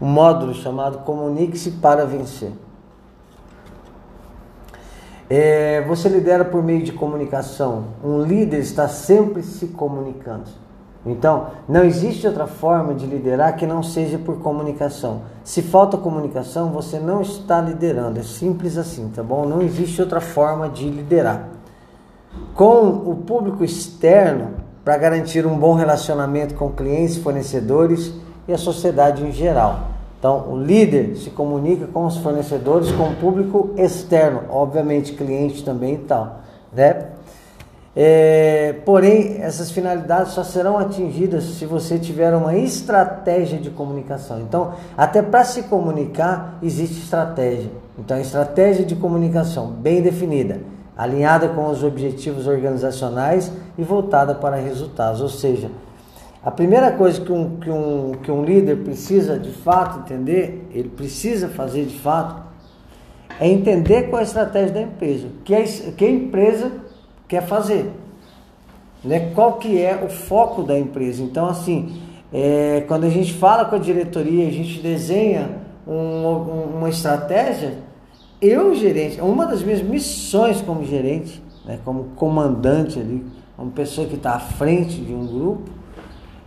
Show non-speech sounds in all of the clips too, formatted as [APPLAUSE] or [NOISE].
um módulo chamado Comunique-se para Vencer. É, você lidera por meio de comunicação. Um líder está sempre se comunicando. Então, não existe outra forma de liderar que não seja por comunicação. Se falta comunicação, você não está liderando. É simples assim, tá bom? Não existe outra forma de liderar. Com o público externo, para garantir um bom relacionamento com clientes, fornecedores e a sociedade em geral. Então, o líder se comunica com os fornecedores, com o público externo, obviamente cliente também e tal, né? É, porém, essas finalidades só serão atingidas se você tiver uma estratégia de comunicação. Então, até para se comunicar, existe estratégia. Então, estratégia de comunicação bem definida, alinhada com os objetivos organizacionais e voltada para resultados. Ou seja, a primeira coisa que um, que um, que um líder precisa de fato entender, ele precisa fazer de fato, é entender qual é a estratégia da empresa, que a, que a empresa quer fazer, né? qual que é o foco da empresa. Então, assim, é, quando a gente fala com a diretoria, a gente desenha um, uma estratégia, eu, gerente, uma das minhas missões como gerente, né, como comandante ali, uma pessoa que está à frente de um grupo,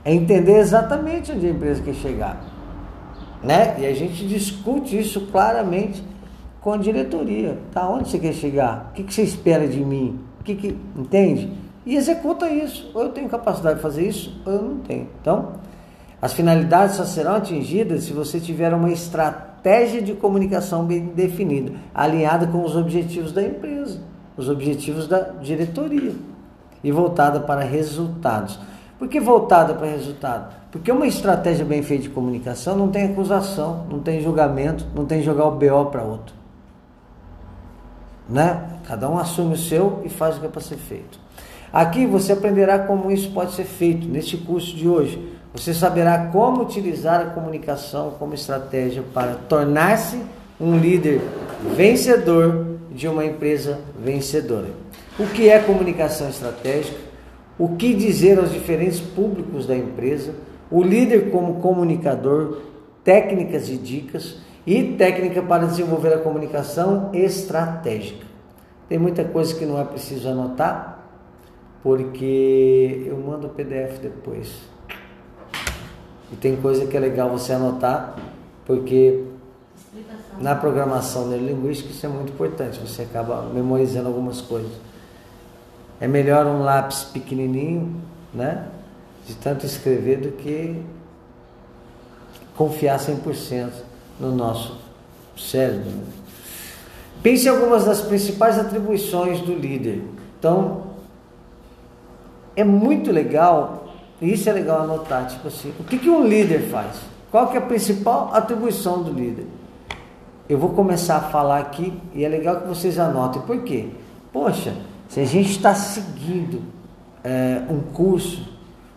é entender exatamente onde a empresa quer chegar. Né? E a gente discute isso claramente com a diretoria. Tá? Onde você quer chegar? O que, você espera de mim? O que, que entende? E executa isso. Ou eu tenho capacidade de fazer isso, ou eu não tenho. Então, as finalidades só serão atingidas se você tiver uma estratégia de comunicação bem definida, alinhada com os objetivos da empresa, os objetivos da diretoria e voltada para resultados. Por que voltada para resultado? Porque uma estratégia bem feita de comunicação não tem acusação, não tem julgamento, não tem jogar o BO para outro. Né? Cada um assume o seu e faz o que é para ser feito. Aqui você aprenderá como isso pode ser feito neste curso de hoje. Você saberá como utilizar a comunicação como estratégia para tornar-se um líder vencedor de uma empresa vencedora. O que é comunicação estratégica? O que dizer aos diferentes públicos da empresa, o líder como comunicador, técnicas e dicas e técnica para desenvolver a comunicação estratégica. Tem muita coisa que não é preciso anotar, porque eu mando o PDF depois. E tem coisa que é legal você anotar, porque na programação neurolinguística isso é muito importante, você acaba memorizando algumas coisas. É melhor um lápis pequenininho, né? De tanto escrever do que confiar 100% no nosso cérebro. Pense em algumas das principais atribuições do líder. Então, é muito legal, e isso é legal anotar, tipo assim, o que, que um líder faz? Qual que é a principal atribuição do líder? Eu vou começar a falar aqui e é legal que vocês anotem. Por quê? Poxa, se a gente está seguindo é, um curso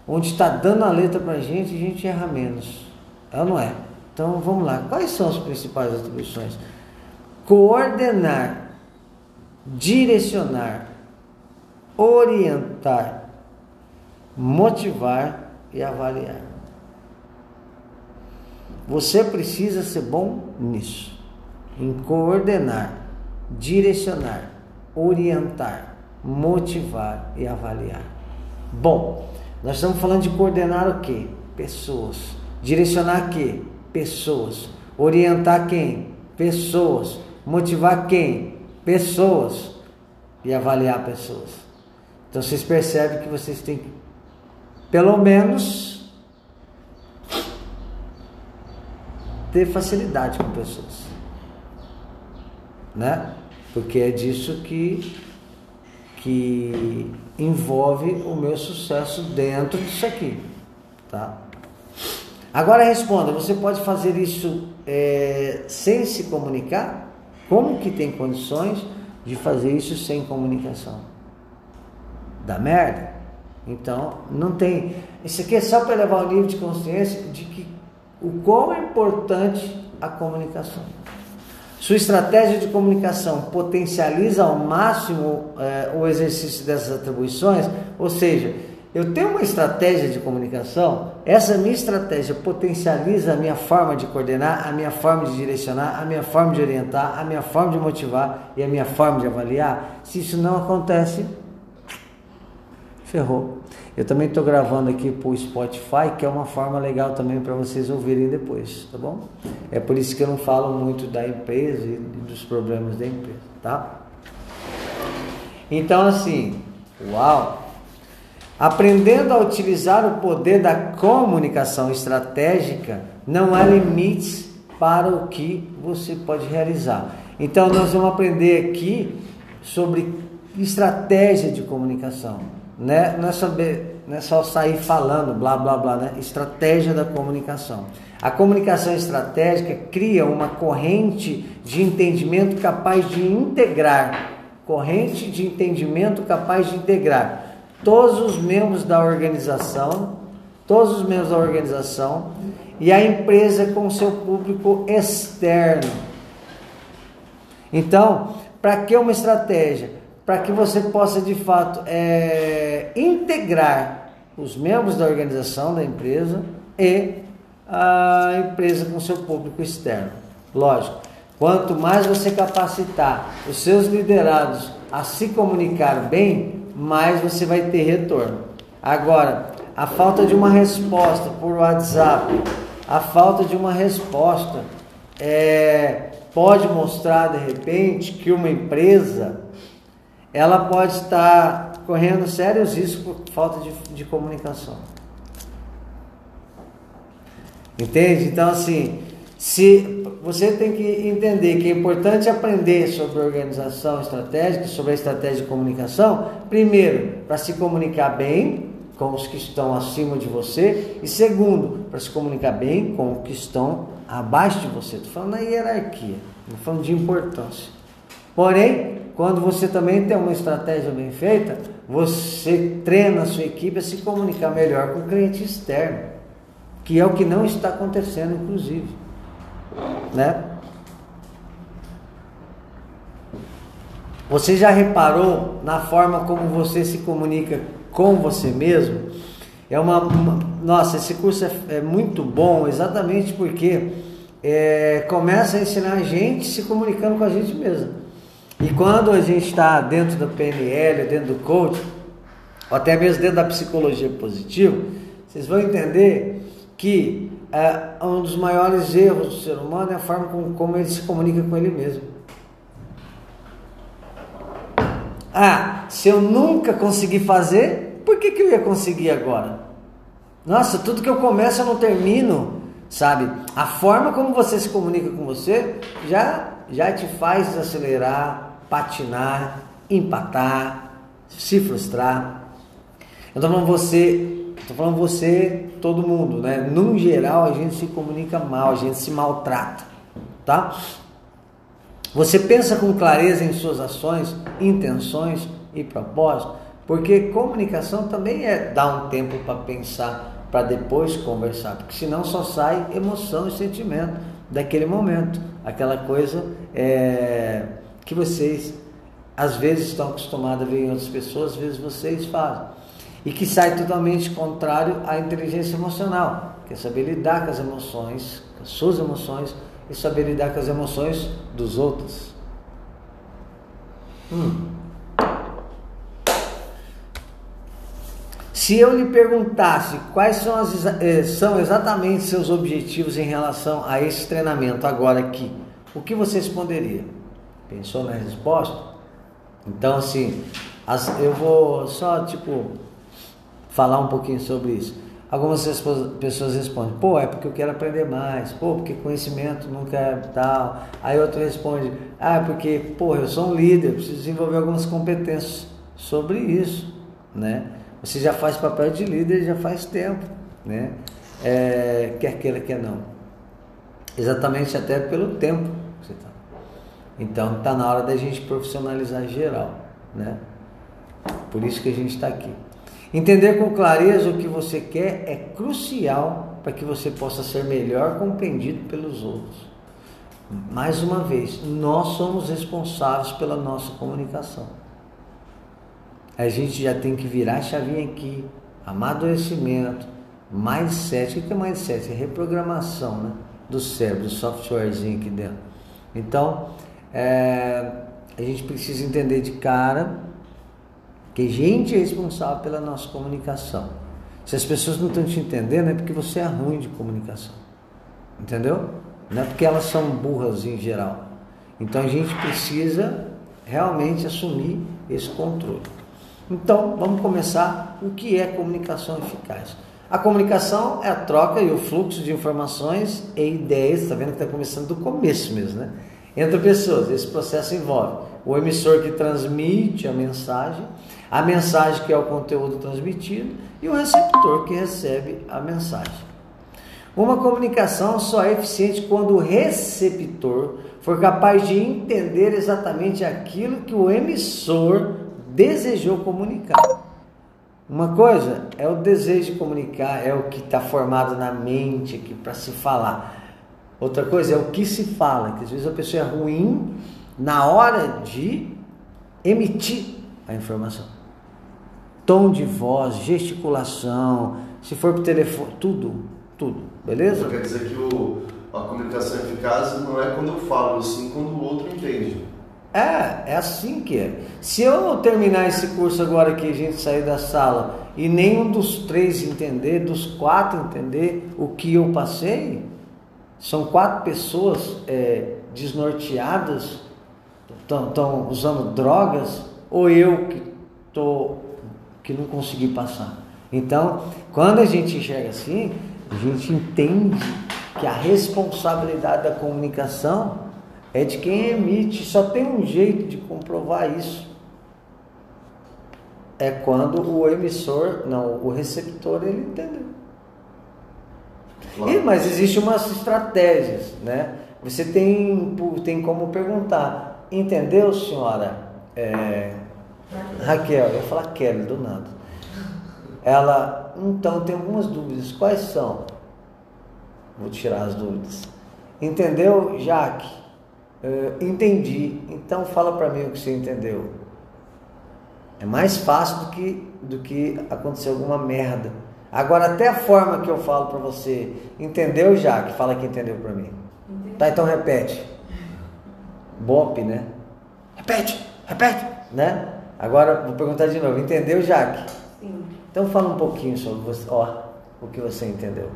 onde está dando a letra para a gente, a gente erra menos. É ou não é? Então vamos lá. Quais são as principais atribuições? Coordenar, direcionar, orientar, motivar e avaliar. Você precisa ser bom nisso, em coordenar, direcionar, orientar, motivar e avaliar. Bom, nós estamos falando de coordenar o que? Pessoas. Direcionar quê? Pessoas. Orientar quem? Pessoas. Motivar quem? Pessoas. E avaliar pessoas. Então vocês percebem que vocês têm que, pelo menos, ter facilidade com pessoas. Né? Porque é disso que que envolve o meu sucesso dentro disso aqui, tá? Agora responda, você pode fazer isso é, sem se comunicar? Como que tem condições de fazer isso sem comunicação? Dá merda? Então, não tem. Isso aqui é só para levar o nível de consciência de que o quão é importante a comunicação. Sua estratégia de comunicação potencializa ao máximo é, o exercício dessas atribuições, ou seja, eu tenho uma estratégia de comunicação, essa minha estratégia potencializa a minha forma de coordenar, a minha forma de direcionar, a minha forma de orientar, a minha forma de motivar e a minha forma de avaliar. Se isso não acontece, ferrou. Eu também estou gravando aqui para o Spotify, que é uma forma legal também para vocês ouvirem depois, tá bom? É por isso que eu não falo muito da empresa e dos problemas da empresa, tá? Então, assim, uau! Aprendendo a utilizar o poder da comunicação estratégica, não há limites para o que você pode realizar. Então, nós vamos aprender aqui sobre estratégia de comunicação. Né? Não, é saber, não é só sair falando, blá blá blá, né? estratégia da comunicação. A comunicação estratégica cria uma corrente de entendimento capaz de integrar corrente de entendimento capaz de integrar todos os membros da organização, todos os membros da organização e a empresa com seu público externo. Então, para que uma estratégia? Para que você possa de fato é, integrar os membros da organização da empresa e a empresa com seu público externo. Lógico, quanto mais você capacitar os seus liderados a se comunicar bem, mais você vai ter retorno. Agora, a falta de uma resposta por WhatsApp, a falta de uma resposta é, pode mostrar de repente que uma empresa ela pode estar correndo sérios riscos por falta de, de comunicação. Entende? Então, assim, se você tem que entender que é importante aprender sobre organização estratégica, sobre a estratégia de comunicação, primeiro, para se comunicar bem com os que estão acima de você, e segundo, para se comunicar bem com os que estão abaixo de você. Estou falando na hierarquia, estou falando de importância. Porém, quando você também tem uma estratégia bem feita, você treina a sua equipe a se comunicar melhor com o cliente externo, que é o que não está acontecendo, inclusive né? Você já reparou na forma como você se comunica com você mesmo? É uma, uma nossa, esse curso é, é, muito bom, exatamente porque é, começa a ensinar a gente se comunicando com a gente mesmo. E quando a gente está dentro da PNL, dentro do coach, ou até mesmo dentro da psicologia positiva, vocês vão entender que é, um dos maiores erros do ser humano é a forma como ele se comunica com ele mesmo. Ah, se eu nunca consegui fazer, por que, que eu ia conseguir agora? Nossa, tudo que eu começo eu não termino, sabe? A forma como você se comunica com você já, já te faz desacelerar, patinar, empatar, se frustrar. Então, você Estou falando você, todo mundo, né? No geral, a gente se comunica mal, a gente se maltrata, tá? Você pensa com clareza em suas ações, intenções e propósitos, porque comunicação também é dar um tempo para pensar, para depois conversar, porque senão só sai emoção e sentimento daquele momento, aquela coisa é, que vocês às vezes estão acostumados a ver em outras pessoas, às vezes vocês fazem e que sai totalmente contrário à inteligência emocional, que é saber lidar com as emoções, com as suas emoções e saber lidar com as emoções dos outros. Hum. Se eu lhe perguntasse quais são, as, eh, são exatamente seus objetivos em relação a esse treinamento agora aqui, o que você responderia? Pensou na resposta? Então, assim, as, eu vou só tipo falar um pouquinho sobre isso. Algumas pessoas respondem, pô, é porque eu quero aprender mais, pô, porque conhecimento nunca é tal. Aí outro responde, ah, é porque, pô, eu sou um líder, preciso desenvolver algumas competências sobre isso, né? Você já faz papel de líder já faz tempo, né? É, quer queira, quer não. Exatamente até pelo tempo que você está. Então está na hora da gente profissionalizar geral, né? Por isso que a gente está aqui. Entender com clareza o que você quer é crucial para que você possa ser melhor compreendido pelos outros. Mais uma vez, nós somos responsáveis pela nossa comunicação. A gente já tem que virar a chavinha aqui amadurecimento, mindset. O que é mindset? É reprogramação né? do cérebro, do softwarezinho aqui dentro. Então, é, a gente precisa entender de cara que a gente é responsável pela nossa comunicação. Se as pessoas não estão te entendendo, é porque você é ruim de comunicação. Entendeu? Não é porque elas são burras em geral. Então a gente precisa realmente assumir esse controle. Então, vamos começar o que é comunicação eficaz. A comunicação é a troca e o fluxo de informações e ideias, está vendo que está começando do começo mesmo, né? Entre pessoas. Esse processo envolve o emissor que transmite a mensagem, a mensagem que é o conteúdo transmitido e o receptor que recebe a mensagem. Uma comunicação só é eficiente quando o receptor for capaz de entender exatamente aquilo que o emissor desejou comunicar. Uma coisa é o desejo de comunicar, é o que está formado na mente aqui para se falar. Outra coisa é o que se fala, que às vezes a pessoa é ruim na hora de emitir a informação. Tom de voz, gesticulação, se for por telefone, tudo, tudo, beleza? Então quer dizer que o, a comunicação eficaz não é quando eu falo, sim quando o outro entende. É, é assim que é. Se eu terminar esse curso agora que a gente sair da sala e nenhum dos três entender, dos quatro entender o que eu passei, são quatro pessoas é, desnorteadas, estão usando drogas, ou eu que, tô, que não consegui passar. Então, quando a gente enxerga assim, a gente entende que a responsabilidade da comunicação é de quem emite. Só tem um jeito de comprovar isso. É quando o emissor, não, o receptor, ele entendeu. E, mas existem umas estratégias, né? Você tem, tem como perguntar, entendeu, senhora? É, Raquel, eu ia falar Kelly do nada. Ela, então, tem algumas dúvidas. Quais são? Vou tirar as dúvidas. Entendeu, Jaque? Uh, entendi. Então fala para mim o que você entendeu. É mais fácil do que, do que acontecer alguma merda. Agora até a forma que eu falo para você, entendeu já? Que fala que entendeu para mim. Entendi. Tá, então repete. Bop, né? Repete, repete, né? Agora vou perguntar de novo. Entendeu, Jaque? Sim. Então fala um pouquinho sobre você, ó, o que você entendeu.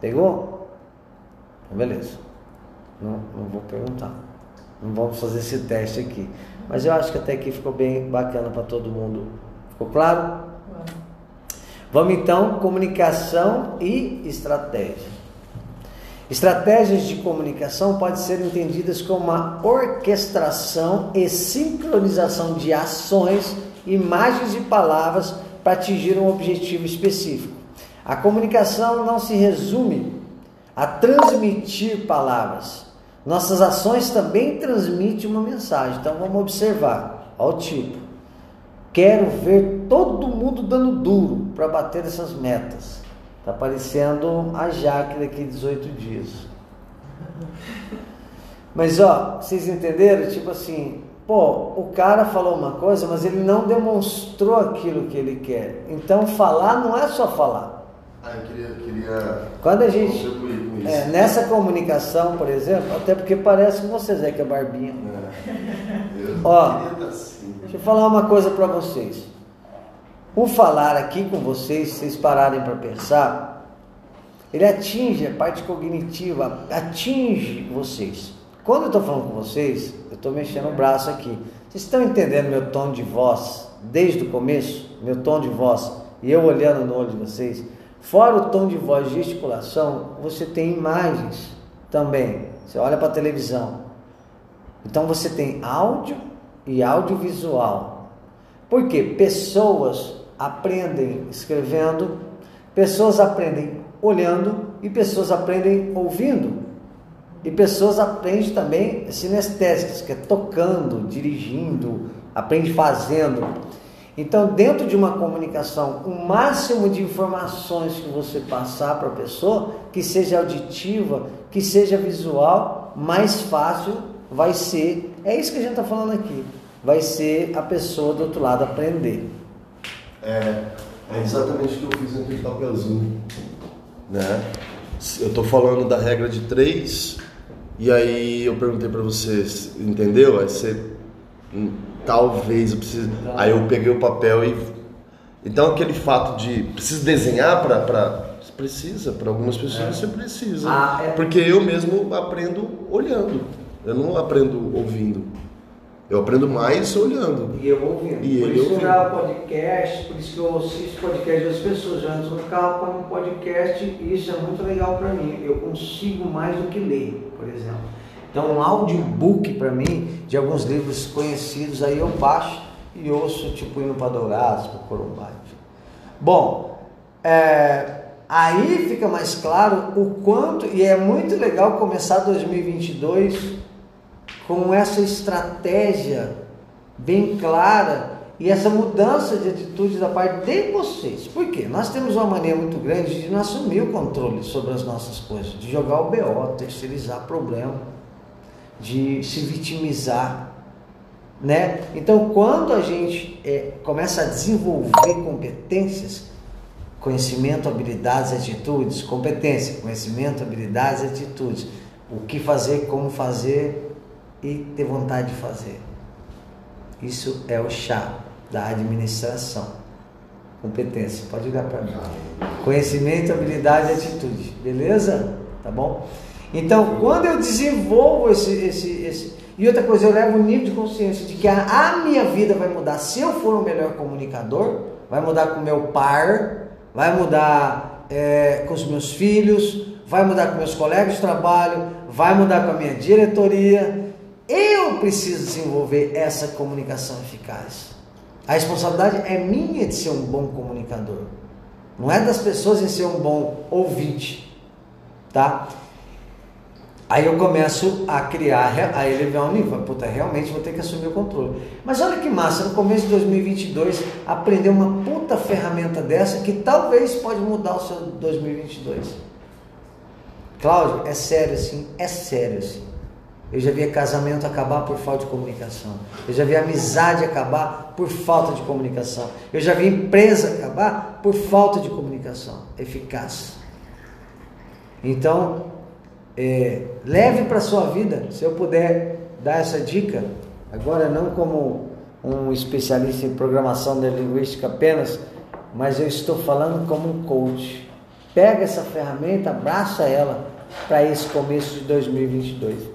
Pegou? Então, beleza. Não, não vou perguntar. Não vamos fazer esse teste aqui. Mas eu acho que até aqui ficou bem bacana para todo mundo. Ficou claro? Vamos então, comunicação e estratégia. Estratégias de comunicação podem ser entendidas como uma orquestração e sincronização de ações, imagens e palavras para atingir um objetivo específico. A comunicação não se resume a transmitir palavras, nossas ações também transmitem uma mensagem. Então vamos observar. Olha o tipo. Quero ver todo mundo dando duro para bater essas metas. Tá parecendo a Jaque daqui 18 dias. Mas ó, vocês entenderam? Tipo assim, pô, o cara falou uma coisa, mas ele não demonstrou aquilo que ele quer. Então falar não é só falar. Ah, eu queria, queria Quando a gente é, nessa comunicação, por exemplo, até porque parece com você, Zé, que é barbinha. É. Ó, deixa eu falar uma coisa para vocês. O falar aqui com vocês, se vocês pararem para pensar, ele atinge a parte cognitiva, atinge vocês. Quando eu estou falando com vocês, eu estou mexendo o braço aqui. Vocês estão entendendo meu tom de voz desde o começo? Meu tom de voz e eu olhando no olho de vocês? Fora o tom de voz e gesticulação, você tem imagens também. Você olha para a televisão. Então você tem áudio e audiovisual. Por quê? Pessoas aprendem escrevendo, pessoas aprendem olhando e pessoas aprendem ouvindo. E pessoas aprendem também sinestésicas, que é tocando, dirigindo, aprende fazendo. Então, dentro de uma comunicação, o máximo de informações que você passar para a pessoa, que seja auditiva, que seja visual, mais fácil vai ser. É isso que a gente está falando aqui. Vai ser a pessoa do outro lado aprender. É, É exatamente o que eu fiz naquele papelzinho. Né? Eu estou falando da regra de três, e aí eu perguntei para você, entendeu? Aí você, hum, talvez eu precise. Aí eu peguei o papel e. Então aquele fato de. Preciso desenhar para. Precisa, para algumas pessoas é. você precisa. Ah, é. Porque eu mesmo aprendo olhando, eu não aprendo ouvindo. Eu aprendo mais olhando. E eu ouvindo. E por isso que eu gravo podcast, por isso que eu assisto podcast das pessoas. Já no carro para um podcast e isso é muito legal para mim. Eu consigo mais do que ler, por exemplo. Então, um audiobook para mim, de alguns livros conhecidos, aí eu baixo e ouço, tipo, indo para Dourados, para Corumbá. Bom, é, aí fica mais claro o quanto, e é muito legal começar 2022 com essa estratégia bem clara e essa mudança de atitude da parte de vocês. Por quê? Nós temos uma mania muito grande de não assumir o controle sobre as nossas coisas, de jogar o BO, terceirizar problema, de se vitimizar. Né? Então, quando a gente é, começa a desenvolver competências, conhecimento, habilidades, atitudes, competência, conhecimento, habilidades, atitudes, o que fazer, como fazer, e ter vontade de fazer. Isso é o chá da administração. Competência, pode olhar para mim. Conhecimento, habilidade e atitude, beleza? Tá bom? Então, quando eu desenvolvo esse, esse, esse. E outra coisa, eu levo o nível de consciência de que a, a minha vida vai mudar se eu for um melhor comunicador, vai mudar com o meu par, vai mudar é, com os meus filhos, vai mudar com meus colegas de trabalho, vai mudar com a minha diretoria, eu preciso desenvolver essa comunicação eficaz. A responsabilidade é minha de ser um bom comunicador. Não é das pessoas em ser um bom ouvinte. Tá? Aí eu começo a criar, a elevar um nível. Puta, realmente vou ter que assumir o controle. Mas olha que massa, no começo de 2022, aprender uma puta ferramenta dessa que talvez pode mudar o seu 2022. Cláudio, é sério assim? É sério assim. Eu já vi casamento acabar por falta de comunicação. Eu já vi amizade acabar por falta de comunicação. Eu já vi empresa acabar por falta de comunicação eficaz. Então, é, leve para sua vida, se eu puder dar essa dica, agora não como um especialista em programação neurolinguística apenas, mas eu estou falando como um coach. Pega essa ferramenta, abraça ela para esse começo de 2022.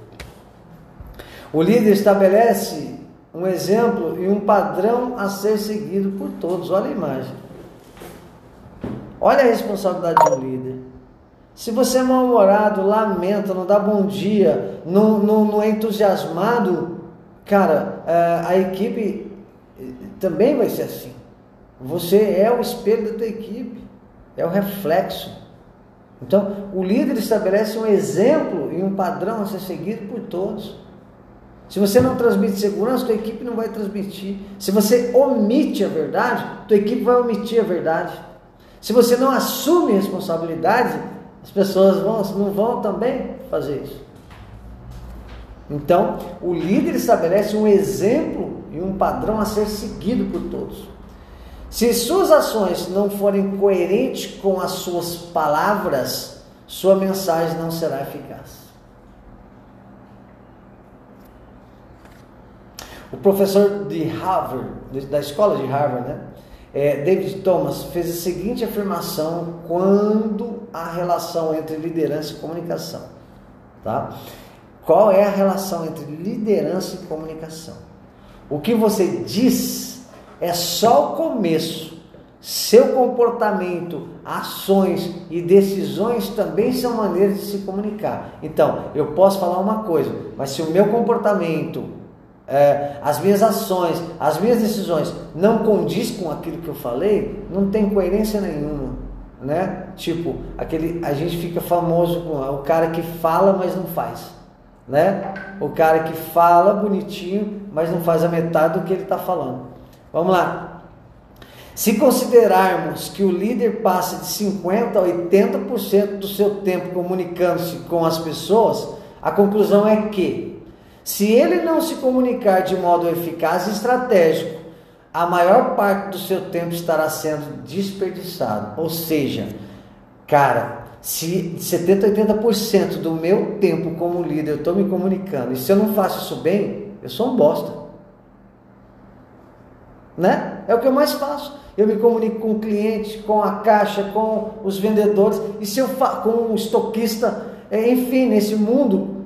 O líder estabelece um exemplo e um padrão a ser seguido por todos. Olha a imagem. Olha a responsabilidade de um líder. Se você é mal-humorado, lamenta, não dá bom dia, não, não, não é entusiasmado, cara, é, a equipe eh, também vai ser assim. Você é o espelho da tua equipe, é o reflexo. Então, o líder estabelece um exemplo e um padrão a ser seguido por todos. Se você não transmite segurança, tua equipe não vai transmitir. Se você omite a verdade, tua equipe vai omitir a verdade. Se você não assume responsabilidade, as pessoas vão, não vão também fazer isso. Então, o líder estabelece um exemplo e um padrão a ser seguido por todos. Se suas ações não forem coerentes com as suas palavras, sua mensagem não será eficaz. O professor de Harvard, da escola de Harvard, né? É, David Thomas fez a seguinte afirmação quando a relação entre liderança e comunicação, tá? Qual é a relação entre liderança e comunicação? O que você diz é só o começo. Seu comportamento, ações e decisões também são maneiras de se comunicar. Então, eu posso falar uma coisa, mas se o meu comportamento, é, as minhas ações, as minhas decisões não condiz com aquilo que eu falei, não tem coerência nenhuma, né? Tipo, aquele a gente fica famoso com o cara que fala, mas não faz, né? O cara que fala bonitinho, mas não faz a metade do que ele está falando. Vamos lá. Se considerarmos que o líder passa de 50 a 80% do seu tempo comunicando-se com as pessoas, a conclusão é que se ele não se comunicar de modo eficaz e estratégico, a maior parte do seu tempo estará sendo desperdiçado. Ou seja, cara, se 70, 80% do meu tempo como líder eu estou me comunicando, e se eu não faço isso bem, eu sou um bosta. Né? É o que eu mais faço. Eu me comunico com o cliente, com a caixa, com os vendedores, e se eu com o estoquista, é, enfim, nesse mundo,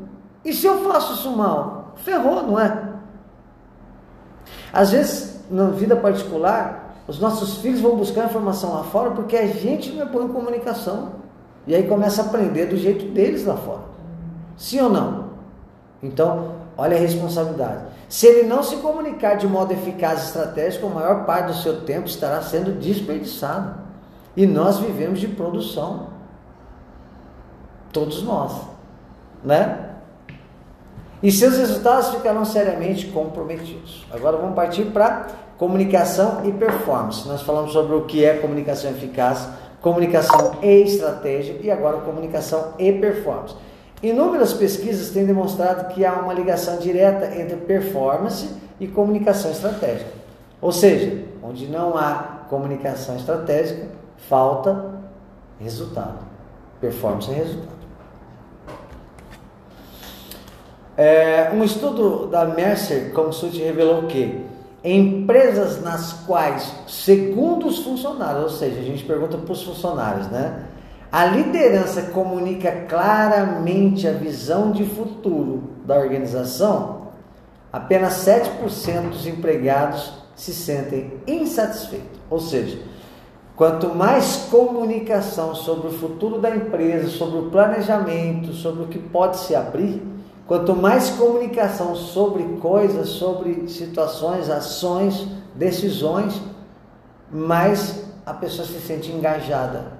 e se eu faço isso mal? Ferrou, não é? Às vezes, na vida particular, os nossos filhos vão buscar informação lá fora porque a gente não é bom em comunicação. E aí começa a aprender do jeito deles lá fora. Sim ou não? Então, olha a responsabilidade. Se ele não se comunicar de modo eficaz e estratégico, a maior parte do seu tempo estará sendo desperdiçado. E nós vivemos de produção. Todos nós. Né? E seus resultados ficarão seriamente comprometidos. Agora vamos partir para comunicação e performance. Nós falamos sobre o que é comunicação eficaz comunicação e estratégia e agora comunicação e performance. Inúmeras pesquisas têm demonstrado que há uma ligação direta entre performance e comunicação estratégica. Ou seja, onde não há comunicação estratégica, falta resultado. Performance é resultado. É, um estudo da Mercer Consult revelou que empresas nas quais, segundo os funcionários, ou seja, a gente pergunta para os funcionários, né? A liderança comunica claramente a visão de futuro da organização, apenas 7% dos empregados se sentem insatisfeitos. Ou seja, quanto mais comunicação sobre o futuro da empresa, sobre o planejamento, sobre o que pode se abrir, Quanto mais comunicação sobre coisas, sobre situações, ações, decisões, mais a pessoa se sente engajada,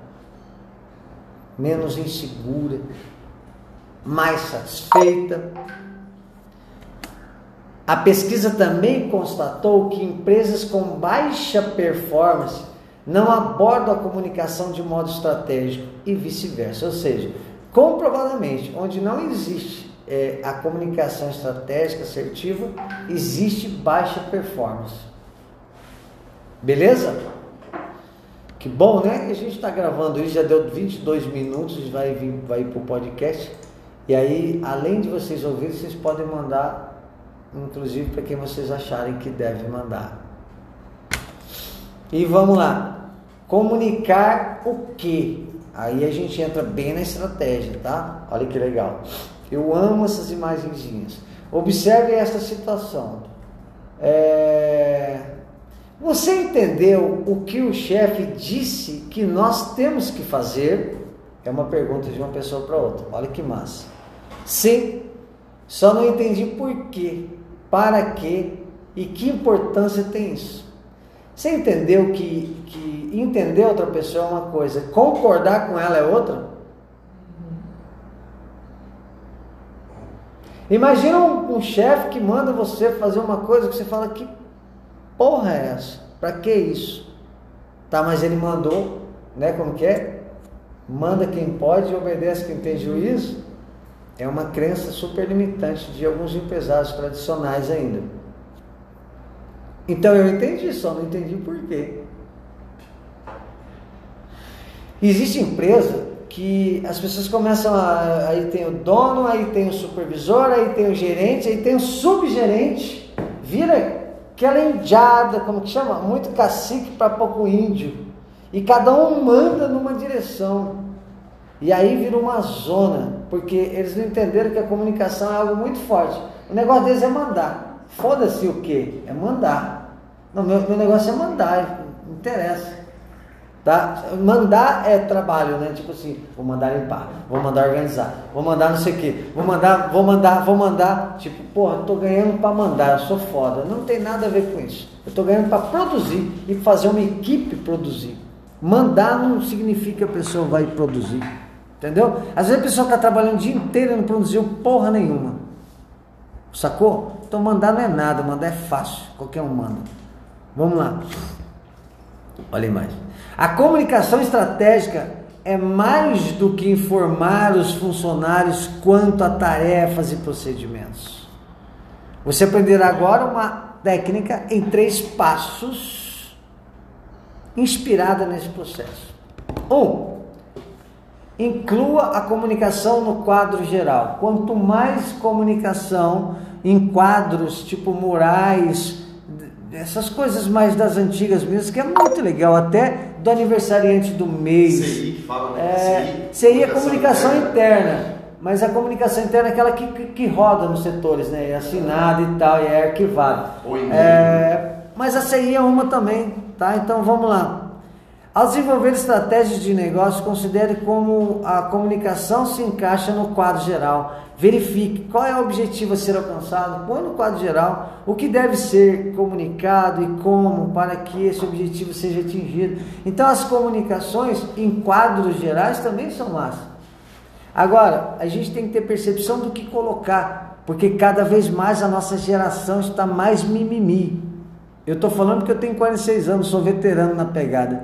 menos insegura, mais satisfeita. A pesquisa também constatou que empresas com baixa performance não abordam a comunicação de modo estratégico e vice-versa. Ou seja, comprovadamente, onde não existe é, a comunicação estratégica assertiva, existe baixa performance. Beleza? Que bom, né? A gente está gravando isso, já deu 22 minutos, vai vir vai para o podcast. E aí, além de vocês ouvirem, vocês podem mandar, inclusive para quem vocês acharem que deve mandar. E vamos lá. Comunicar o que? Aí a gente entra bem na estratégia, tá? Olha que legal. Eu amo essas imagenzinhas. Observe esta situação. É... Você entendeu o que o chefe disse que nós temos que fazer? É uma pergunta de uma pessoa para outra. Olha que massa. Sim, só não entendi por quê, para quê e que importância tem isso. Você entendeu que, que entender outra pessoa é uma coisa, concordar com ela é outra? Imagina um, um chefe que manda você fazer uma coisa que você fala que porra é essa? Para que isso? Tá, mas ele mandou, né? Como que é? Manda quem pode e obedece quem tem juízo. É uma crença super limitante de alguns empresários tradicionais ainda. Então eu entendi, só não entendi por quê. Existe empresa que as pessoas começam a. Aí tem o dono, aí tem o supervisor, aí tem o gerente, aí tem o subgerente, vira aquela indiada, como que chama? Muito cacique para pouco índio. E cada um manda numa direção. E aí vira uma zona, porque eles não entenderam que a comunicação é algo muito forte. O negócio deles é mandar. Foda-se o quê? É mandar. Não, meu, meu negócio é mandar, não interessa. Tá? Mandar é trabalho, né? Tipo assim, vou mandar limpar, vou mandar organizar, vou mandar não sei o que, vou mandar, vou mandar, vou mandar. Tipo, porra, tô ganhando para mandar, eu sou foda. Não tem nada a ver com isso. Eu tô ganhando para produzir e fazer uma equipe produzir. Mandar não significa que a pessoa vai produzir. Entendeu? Às vezes a pessoa está trabalhando o dia inteiro e não produziu porra nenhuma. Sacou? Então mandar não é nada, mandar é fácil. Qualquer um manda. Vamos lá. Olha aí mais. A comunicação estratégica é mais do que informar os funcionários quanto a tarefas e procedimentos. Você aprenderá agora uma técnica em três passos inspirada nesse processo. Um, inclua a comunicação no quadro geral. Quanto mais comunicação em quadros tipo murais, essas coisas mais das antigas mesmo, que é muito legal, até do aniversariante do mês. CI, fala, né? É, CI é comunicação interna, mas a comunicação interna é aquela que, que, que roda nos setores, né? É assinada e tal, e é arquivada. É, mas a CI é uma também, tá? Então vamos lá. Ao desenvolver estratégias de negócio, considere como a comunicação se encaixa no quadro geral. Verifique qual é o objetivo a ser alcançado, põe no quadro geral o que deve ser comunicado e como para que esse objetivo seja atingido. Então, as comunicações em quadros gerais também são massas. Agora, a gente tem que ter percepção do que colocar, porque cada vez mais a nossa geração está mais mimimi. Eu estou falando porque eu tenho 46 anos, sou veterano na pegada.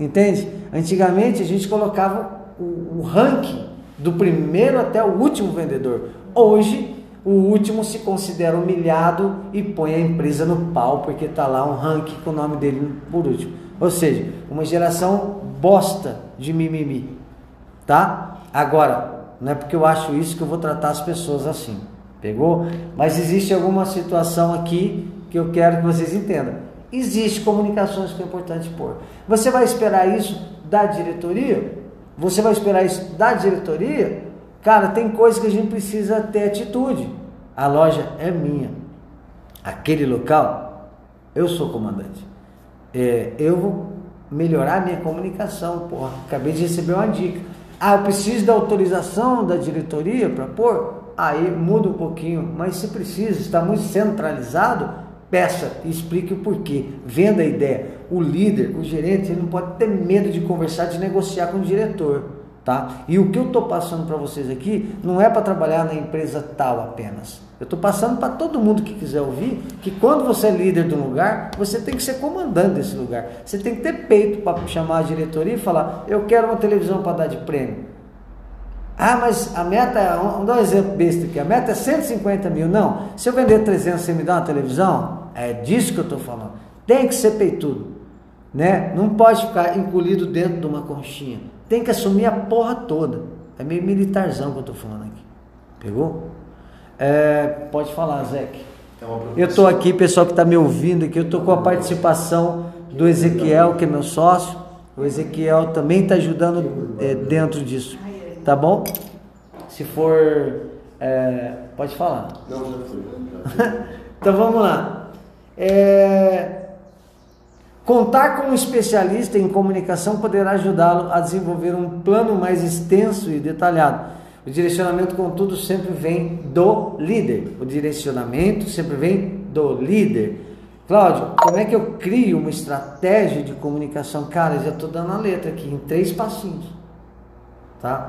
Entende? Antigamente a gente colocava o, o ranking do primeiro até o último vendedor. Hoje, o último se considera humilhado e põe a empresa no pau porque está lá um ranking com o nome dele por último. Ou seja, uma geração bosta de mimimi. Tá? Agora, não é porque eu acho isso que eu vou tratar as pessoas assim. Pegou? Mas existe alguma situação aqui que eu quero que vocês entendam. Existe comunicações que é importante pôr. Você vai esperar isso da diretoria? Você vai esperar isso da diretoria? Cara, tem coisa que a gente precisa ter atitude. A loja é minha. Aquele local, eu sou comandante. É, eu vou melhorar minha comunicação. Porra, acabei de receber uma dica. Ah, eu preciso da autorização da diretoria para pôr? Aí muda um pouquinho, mas se precisa, está muito centralizado, Peça e explique o porquê. Venda a ideia. O líder, o gerente, ele não pode ter medo de conversar, de negociar com o diretor. Tá? E o que eu estou passando para vocês aqui não é para trabalhar na empresa tal apenas. Eu estou passando para todo mundo que quiser ouvir que quando você é líder de um lugar, você tem que ser comandante desse lugar. Você tem que ter peito para chamar a diretoria e falar: Eu quero uma televisão para dar de prêmio. Ah, mas a meta, é, vamos dar um exemplo besta aqui, a meta é 150 mil. Não, se eu vender 300, você me dá uma televisão? É disso que eu estou falando. Tem que ser peitudo. Né? Não pode ficar encolhido dentro de uma conchinha. Tem que assumir a porra toda. É meio militarzão que eu estou falando aqui. Pegou? É, pode falar, Zeke. Eu estou aqui, pessoal que está me ouvindo aqui, eu estou com a participação do Ezequiel, que é meu sócio. O Ezequiel também está ajudando é, dentro disso. Tá bom? Se for. É, pode falar. Não, já foi. [LAUGHS] então vamos lá. É, contar com um especialista em comunicação poderá ajudá-lo a desenvolver um plano mais extenso e detalhado. O direcionamento, contudo, sempre vem do líder. O direcionamento sempre vem do líder. Cláudio, como é que eu crio uma estratégia de comunicação? Cara, já estou dando a letra aqui em três passinhos. Tá?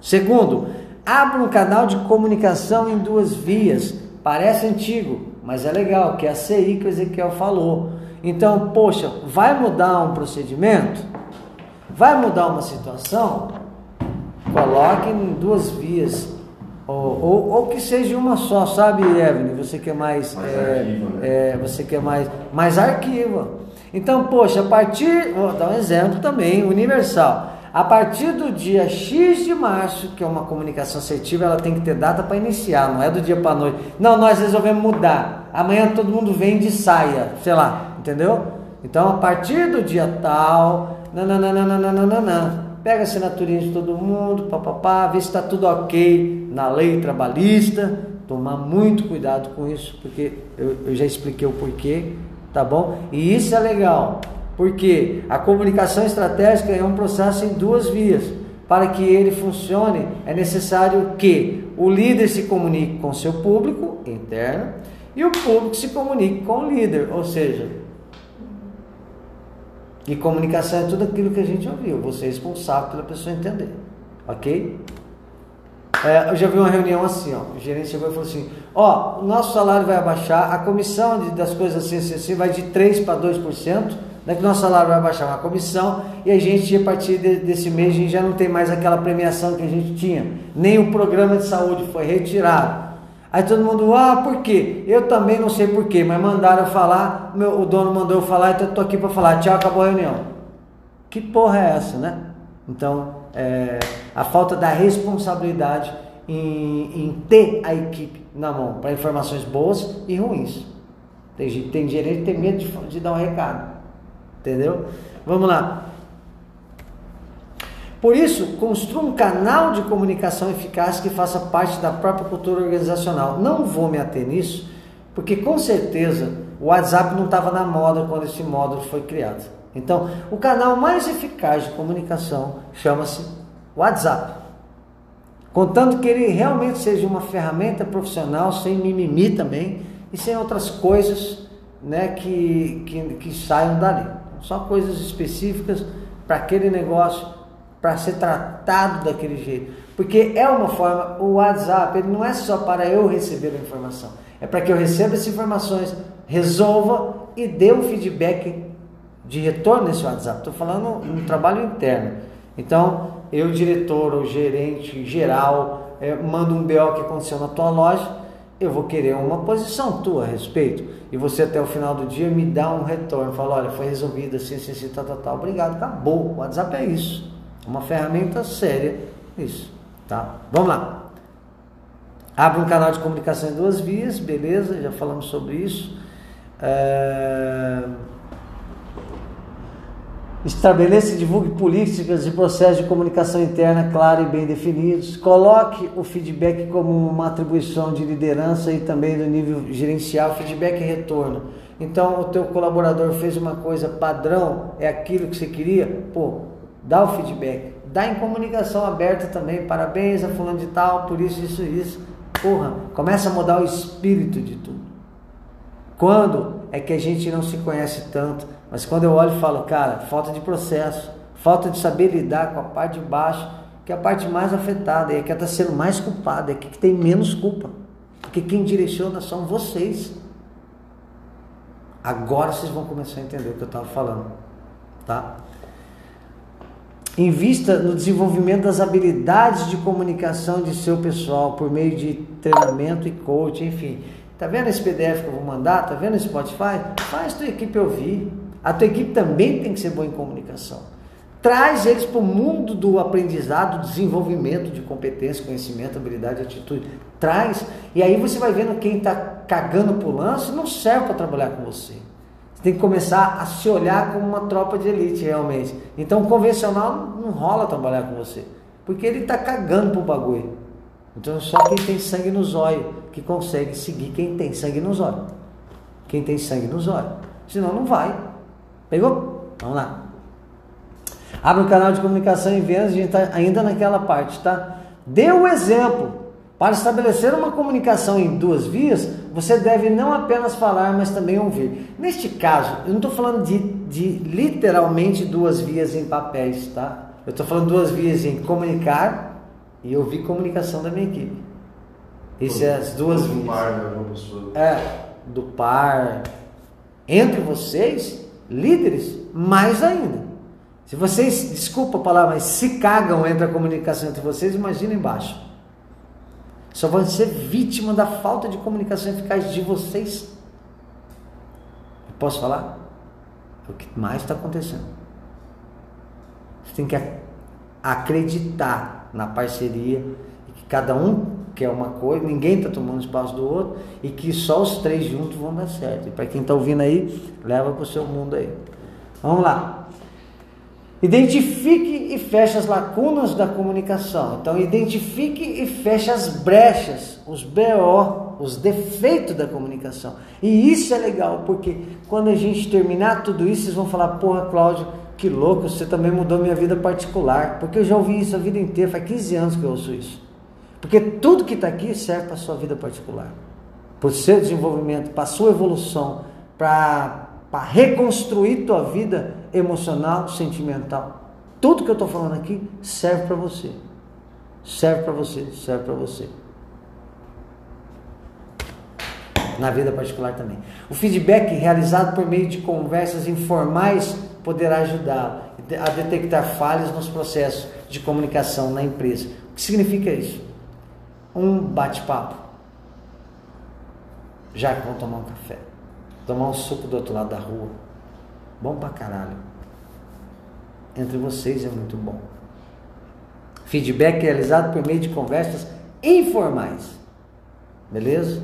Segundo, abra um canal de comunicação em duas vias. Parece antigo, mas é legal, que é a CI que o Ezequiel falou. Então, poxa, vai mudar um procedimento? Vai mudar uma situação? Coloque em duas vias. Ou, ou, ou que seja uma só, sabe, Evelyn? Você quer mais. mais é, arquiva, né? é, você quer mais, mais arquiva. Então, poxa, a partir. Vou dar um exemplo também, universal. A partir do dia X de março, que é uma comunicação assertiva, ela tem que ter data para iniciar, não é do dia para noite. Não, nós resolvemos mudar. Amanhã todo mundo vem de saia, sei lá, entendeu? Então, a partir do dia tal, nananana, pega a assinaturinha de todo mundo, papapá, vê se está tudo ok na lei trabalhista. Tomar muito cuidado com isso, porque eu, eu já expliquei o porquê, tá bom? E isso é legal. Porque a comunicação estratégica é um processo em duas vias. Para que ele funcione, é necessário que o líder se comunique com seu público interno e o público se comunique com o líder, ou seja, e comunicação é tudo aquilo que a gente ouviu, você é responsável pela pessoa entender, ok? É, eu já vi uma reunião assim, ó, o gerente chegou e falou assim, ó, o nosso salário vai abaixar, a comissão de, das coisas assim, assim, assim vai de 3% para 2%, né, que nosso salário vai baixar uma comissão e a gente, a partir de, desse mês, a gente já não tem mais aquela premiação que a gente tinha. Nem o programa de saúde foi retirado. Aí todo mundo, ah, por quê? Eu também não sei por quê, mas mandaram eu falar, meu, o dono mandou eu falar, então eu tô aqui para falar, tchau, acabou a reunião. Que porra é essa, né? Então, é, a falta da responsabilidade em, em ter a equipe na mão para informações boas e ruins. Tem, tem gerente que tem medo de, de dar um recado. Entendeu? Vamos lá. Por isso, construa um canal de comunicação eficaz que faça parte da própria cultura organizacional. Não vou me ater nisso, porque com certeza o WhatsApp não estava na moda quando esse módulo foi criado. Então, o canal mais eficaz de comunicação chama-se WhatsApp. Contando que ele realmente seja uma ferramenta profissional, sem mimimi também, e sem outras coisas né, que, que, que saiam dali. Só coisas específicas para aquele negócio para ser tratado daquele jeito. Porque é uma forma, o WhatsApp, ele não é só para eu receber a informação, é para que eu receba essas informações, resolva e dê um feedback de retorno nesse WhatsApp. Estou falando um trabalho interno. Então, eu, diretor ou gerente geral, é, mando um BO que aconteceu na tua loja, eu vou querer uma posição tua a respeito. E você até o final do dia me dá um retorno, fala, olha, foi resolvido assim, assim, assim, tal, tal, tal, obrigado, acabou. O WhatsApp é isso. Uma ferramenta séria isso, tá? Vamos lá. Abre um canal de comunicação em duas vias, beleza, já falamos sobre isso. É... Estabeleça e divulgue políticas e processos de comunicação interna claros e bem definidos. Coloque o feedback como uma atribuição de liderança e também do nível gerencial, feedback e retorno. Então, o teu colaborador fez uma coisa padrão, é aquilo que você queria, pô, dá o feedback, dá em comunicação aberta também, parabéns a fulano de tal, por isso, isso, isso. Porra, começa a mudar o espírito de tudo. Quando é que a gente não se conhece tanto, mas quando eu olho e falo, cara, falta de processo, falta de saber lidar com a parte de baixo, que é a parte mais afetada, e é que está sendo mais culpada, é que tem menos culpa. Porque quem direciona são vocês. Agora vocês vão começar a entender o que eu estava falando, tá? Invista no desenvolvimento das habilidades de comunicação de seu pessoal por meio de treinamento e coaching, enfim. Tá vendo esse PDF que eu vou mandar? Tá vendo esse Spotify? Faz tua equipe ouvir. A tua equipe também tem que ser boa em comunicação. Traz eles para o mundo do aprendizado, desenvolvimento de competência, conhecimento, habilidade, atitude. Traz. E aí você vai vendo quem está cagando pro lance não serve para trabalhar com você tem que começar a se olhar como uma tropa de elite realmente. Então o convencional não rola trabalhar com você, porque ele está cagando pro bagulho. Então só quem tem sangue no zóio que consegue seguir quem tem sangue no zóio. Quem tem sangue no zóio. Senão não vai. Pegou? Vamos lá. Abre um canal de comunicação e vendas, a gente está ainda naquela parte, tá? Dê o exemplo. Para estabelecer uma comunicação em duas vias, você deve não apenas falar, mas também ouvir. Neste caso, eu não estou falando de, de literalmente duas vias em papéis, tá? Eu estou falando duas vias em comunicar e ouvir comunicação da minha equipe. Isso é as duas do vias. Par, né, é, do par. Entre vocês, líderes, mais ainda. Se vocês, desculpa a palavra, mas se cagam entre a comunicação entre vocês, imagina embaixo. Só vão ser vítima da falta de comunicação eficaz de vocês. posso falar? É o que mais está acontecendo. Você tem que acreditar na parceria e que cada um quer uma coisa, ninguém está tomando espaço do outro e que só os três juntos vão dar certo. E para quem está ouvindo aí, leva para o seu mundo aí. Vamos lá. Identifique e feche as lacunas da comunicação. Então, identifique e feche as brechas, os BO, os defeitos da comunicação. E isso é legal, porque quando a gente terminar tudo isso, vocês vão falar: Porra, Cláudio, que louco, você também mudou minha vida particular. Porque eu já ouvi isso a vida inteira, faz 15 anos que eu ouço isso. Porque tudo que está aqui serve para a sua vida particular, para o seu desenvolvimento, para a sua evolução, para reconstruir tua vida emocional, sentimental. Tudo que eu estou falando aqui serve para você. Serve para você, serve para você. Na vida particular também. O feedback realizado por meio de conversas informais poderá ajudá-lo a detectar falhas nos processos de comunicação na empresa. O que significa isso? Um bate-papo. já que vão tomar um café, tomar um suco do outro lado da rua. Bom pra caralho. Entre vocês é muito bom. Feedback realizado por meio de conversas informais. Beleza?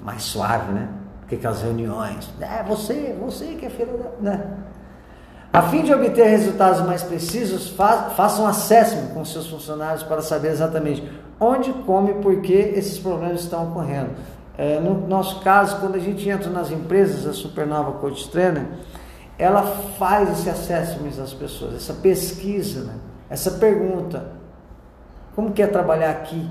Mais suave, né? Porque que as reuniões. É, você, você que é filho da. Né? A fim de obter resultados mais precisos, fa façam assessment com seus funcionários para saber exatamente onde, como e por que esses problemas estão ocorrendo. É, no nosso caso, quando a gente entra nas empresas, a Supernova Coach Trainer, ela faz esse assessment das pessoas, essa pesquisa, né? essa pergunta. Como que é trabalhar aqui?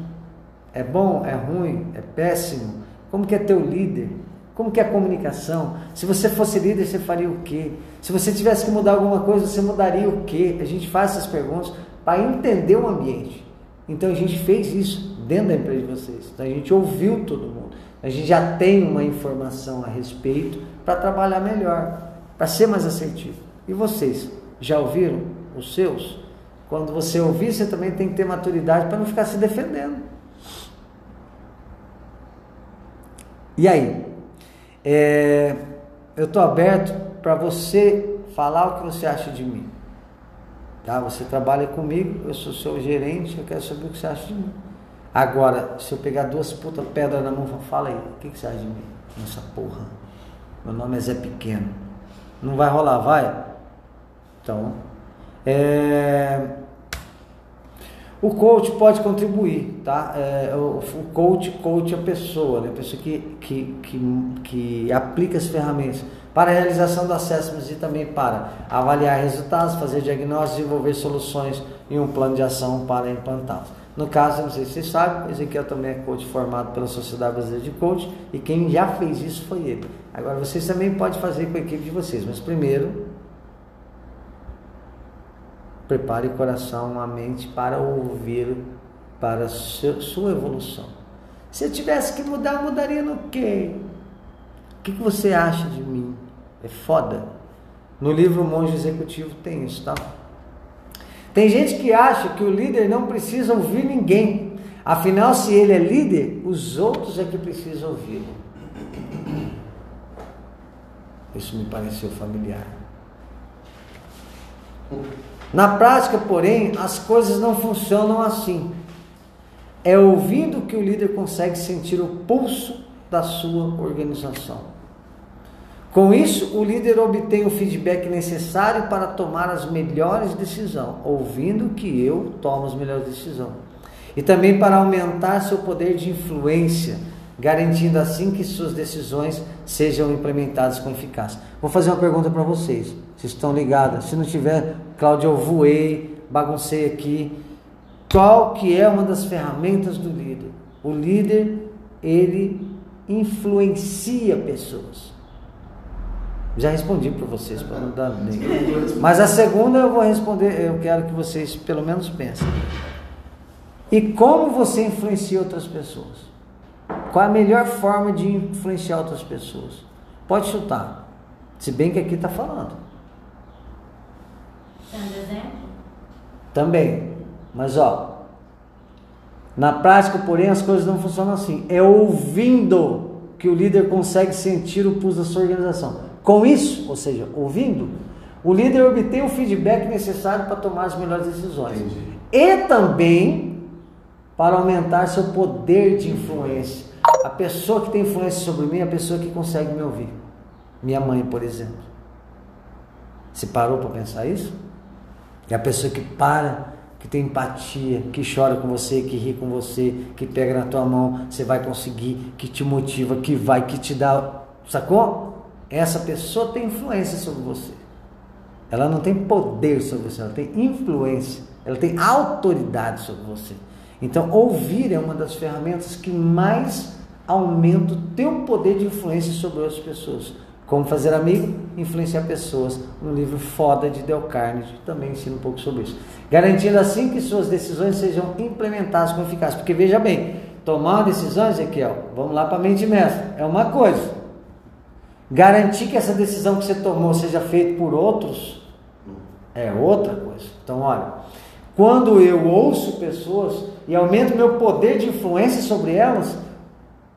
É bom? É ruim? É péssimo? Como que é teu líder? Como que é a comunicação? Se você fosse líder, você faria o quê? Se você tivesse que mudar alguma coisa, você mudaria o quê? A gente faz essas perguntas para entender o ambiente. Então a gente fez isso dentro da empresa de vocês. Então a gente ouviu todo mundo. A gente já tem uma informação a respeito para trabalhar melhor, para ser mais assertivo. E vocês, já ouviram os seus? Quando você ouvir, você também tem que ter maturidade para não ficar se defendendo. E aí? É, eu estou aberto para você falar o que você acha de mim. Tá? Você trabalha comigo, eu sou seu gerente, eu quero saber o que você acha de mim. Agora, se eu pegar duas putas pedras na mão, fala aí, o que, você acha de mim? Nossa porra, meu nome é Zé Pequeno. Não vai rolar, vai? Então, é, o coach pode contribuir, tá? É, o, o, coach, coach é a pessoa, né? a pessoa que, que, que, que aplica as ferramentas para a realização do assessment e também para avaliar resultados, fazer diagnósticos, desenvolver soluções e um plano de ação para implantá-los. No caso, não sei se vocês sabem, Ezequiel também é coach formado pela Sociedade Brasileira de Coach e quem já fez isso foi ele. Agora vocês também podem fazer com a equipe de vocês, mas primeiro Prepare o coração, a mente para ouvir, para sua evolução. Se eu tivesse que mudar, mudaria no quê? O que, você acha de mim? É foda. No livro Monge Executivo tem isso, tá? Tem gente que acha que o líder não precisa ouvir ninguém. Afinal, se ele é líder, os outros é que precisam ouvi-lo. Isso me pareceu familiar. Na prática, porém, as coisas não funcionam assim. É ouvindo que o líder consegue sentir o pulso da sua organização. Com isso, o líder obtém o feedback necessário para tomar as melhores decisões, ouvindo que eu tomo as melhores decisões. E também para aumentar seu poder de influência, garantindo assim que suas decisões sejam implementadas com eficácia. Vou fazer uma pergunta para vocês. Vocês estão ligados? Se não tiver, Cláudio, eu voei, baguncei aqui. Qual que é uma das ferramentas do líder? O líder, ele influencia pessoas. Já respondi para vocês, para não dar nem. Mas a segunda eu vou responder, eu quero que vocês pelo menos pensem. E como você influencia outras pessoas? Qual a melhor forma de influenciar outras pessoas? Pode chutar. Se bem que aqui está falando. Também. Mas ó, na prática, porém, as coisas não funcionam assim. É ouvindo que o líder consegue sentir o pulso da sua organização. Com isso, ou seja, ouvindo, o líder obtém o feedback necessário para tomar as melhores decisões. Entendi. E também para aumentar seu poder de influência. A pessoa que tem influência sobre mim é a pessoa que consegue me ouvir. Minha mãe, por exemplo. Você parou para pensar isso? É a pessoa que para, que tem empatia, que chora com você, que ri com você, que pega na tua mão, você vai conseguir, que te motiva, que vai, que te dá. Sacou? Essa pessoa tem influência sobre você. Ela não tem poder sobre você, ela tem influência, ela tem autoridade sobre você. Então, ouvir é uma das ferramentas que mais aumenta o teu poder de influência sobre outras pessoas. Como fazer amigo, influenciar pessoas, no livro Foda de Del Carnegie, também ensina um pouco sobre isso. Garantindo assim que suas decisões sejam implementadas com eficácia. Porque veja bem, tomar uma decisão, Ezequiel, vamos lá para a mente mestra, é uma coisa. Garantir que essa decisão que você tomou seja feita por outros é outra coisa. Então, olha, quando eu ouço pessoas e aumento meu poder de influência sobre elas,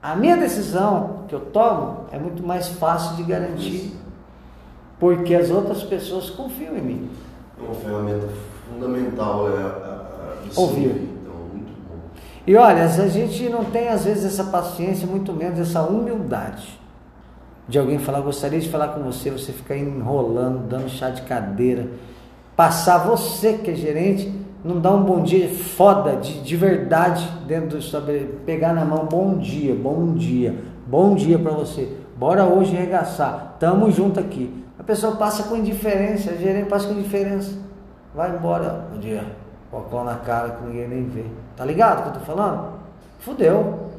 A minha decisão que eu tomo é muito mais fácil de garantir, porque as outras pessoas confiam em mim. Uma ferramenta fundamental é a, a, Ouvir. Então, muito bom. E olha, a gente não tem às vezes essa paciência, muito menos essa humildade de alguém falar, gostaria de falar com você, você ficar enrolando, dando chá de cadeira, passar você que é gerente, não dá um bom dia foda de, de verdade dentro do estabelecimento, pegar na mão, bom dia, bom dia, bom dia para você, bora hoje regaçar, tamo junto aqui. A pessoa passa com indiferença, a gerente passa com indiferença, vai embora, bom dia, cocô na cara que ninguém nem vê. Tá ligado o que eu tô falando? Fudeu.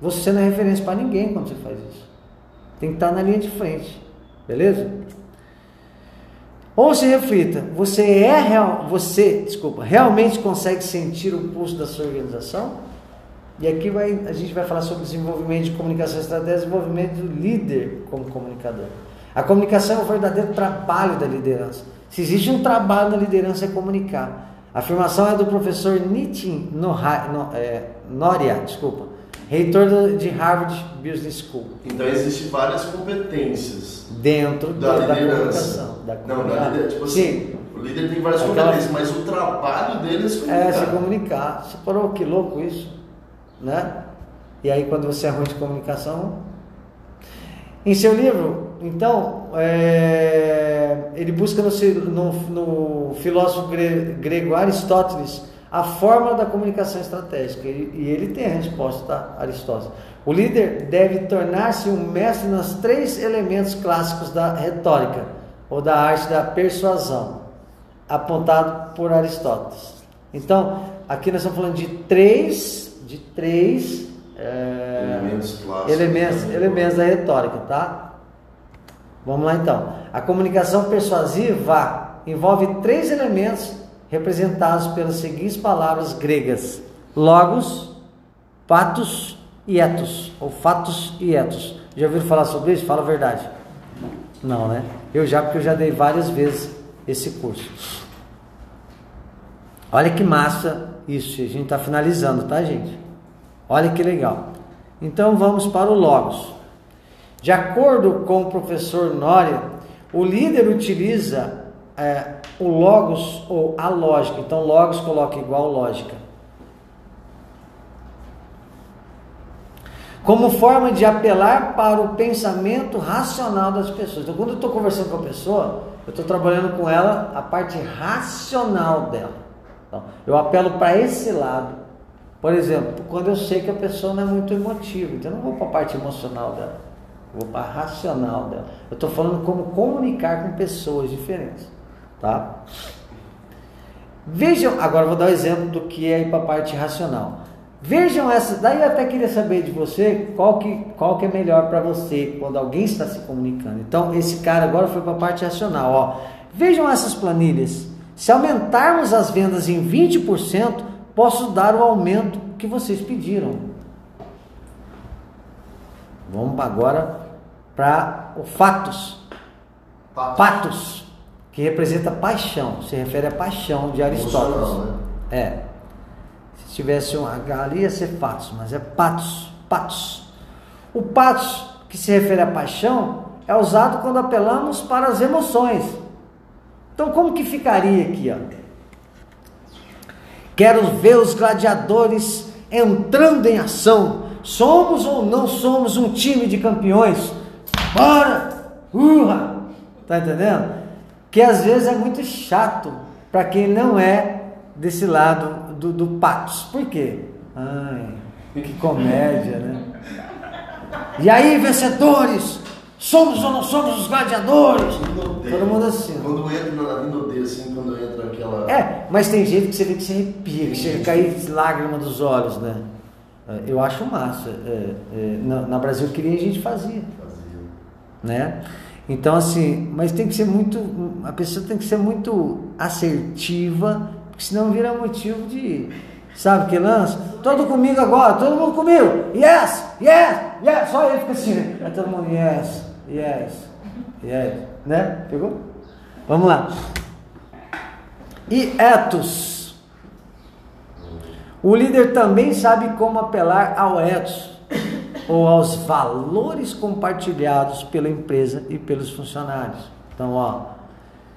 Você não é referência para ninguém quando você faz isso. Tem que estar na linha de frente. Beleza? Ou se reflita, você é real, você, desculpa, realmente consegue sentir o pulso da sua organização? E aqui vai, a gente vai falar sobre desenvolvimento de comunicação estratégica, desenvolvimento do líder como comunicador. A comunicação é o verdadeiro trabalho da liderança. Se existe um trabalho da liderança é comunicar. A afirmação é do professor Nitin é, Noria, desculpa, reitor de Harvard Business School. Então existem várias competências dentro da, da, liderança. Da Não, da liderança. Tipo assim, Sim. o líder tem várias Aquela- competências, mas o trabalho dele é se comunicar. É se comunicar. Você parou que louco isso, né? E aí quando você é ruim de comunicação, em seu livro, então, é, ele busca no, no- no filósofo gre- grego Aristóteles a fórmula da comunicação estratégica e, ele tem a resposta? Aristóteles. O líder deve tornar-se um mestre nos três elementos clássicos da retórica ou da arte da persuasão, apontado por Aristóteles. Então, aqui nós estamos falando de três, de três é, Elementos clássicos. elementos, elementos da retórica, tá? Vamos lá então. A comunicação persuasiva envolve três elementos representados pelas seguintes palavras gregas: logos, patos e etos, ou fatos e etos. Já ouviram falar sobre isso? Fala a verdade. Não, né? Eu já, porque eu já dei várias vezes esse curso. Olha que massa isso, a gente está finalizando, tá, gente? Olha que legal. Então vamos para o Logos. De acordo com o professor Nória, o líder utiliza é, o Logos ou a lógica. Então, Logos coloca igual lógica. Como forma de apelar para o pensamento racional das pessoas. Então, quando eu estou conversando com a pessoa, eu estou trabalhando com ela a parte racional dela. Então, eu apelo para esse lado. Por exemplo, quando eu sei que a pessoa não é muito emotiva, então eu não vou para a parte emocional dela, vou para a racional dela. Eu estou falando como comunicar com pessoas diferentes, tá? Vejam, agora vou dar o um exemplo do que é ir para a parte racional. Vejam essa, daí eu até queria saber de você qual que, qual que é melhor para você quando alguém está se comunicando. Então, esse cara agora foi para a parte racional. Ó. Vejam essas planilhas. Se aumentarmos as vendas em 20%, posso dar o aumento que vocês pediram. Vamos agora para o fatos. Patos. Patos, que representa paixão, se refere à paixão de Aristóteles. Emocional, né? É. Se tivesse um H ali ia ser patos, mas é patos, patos. O patos, que se refere à paixão, é usado quando apelamos para as emoções. Então, como que ficaria aqui, ó? Quero ver os gladiadores entrando em ação. Somos ou não somos um time de campeões? Bora! Urra! Tá entendendo? Que às vezes é muito chato para quem não é desse lado do, do patos. Por quê? Ai, que comédia, né? E aí, vencedores? Somos ou não somos os gladiadores? Todo mundo assim. Quando entra na vindodeira, assim, quando entra aquela. É, mas tem jeito que você vê que se arrepia, que chega a cair lágrima dos olhos, né? É, Eu acho massa. É, é, na, na Brasil queria a gente fazia, Fazia. né? Então assim, mas tem que ser muito, a pessoa tem que ser muito assertiva, porque senão vira motivo de, sabe que lança? Todo comigo agora, todo mundo comigo, yes, yes, yes, só ele fica assim, né? Todo mundo, yes, yes, yes, né? Pegou? Vamos lá. E etos. O líder também sabe como apelar ao etos. Ou aos valores compartilhados pela empresa e pelos funcionários. Então, ó,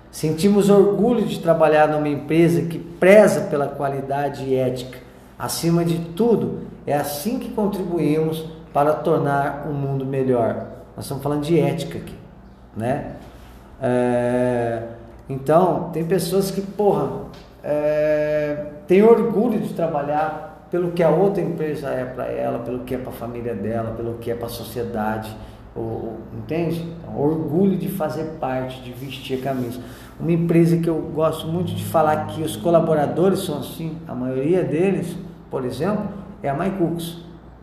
sentimos orgulho de trabalhar numa empresa que preza pela qualidade e ética. Acima de tudo, é assim que contribuímos para tornar o mundo melhor. Nós estamos falando de ética aqui, né? É, então, tem pessoas que, porra, é, tem orgulho de trabalhar pelo que a outra empresa é para ela, pelo que é para a família dela, pelo que é para a sociedade, entende? Então, orgulho de fazer parte, de vestir a camisa. Uma empresa que eu gosto muito de falar que os colaboradores são assim, a maioria deles, por exemplo, é a MyCooks.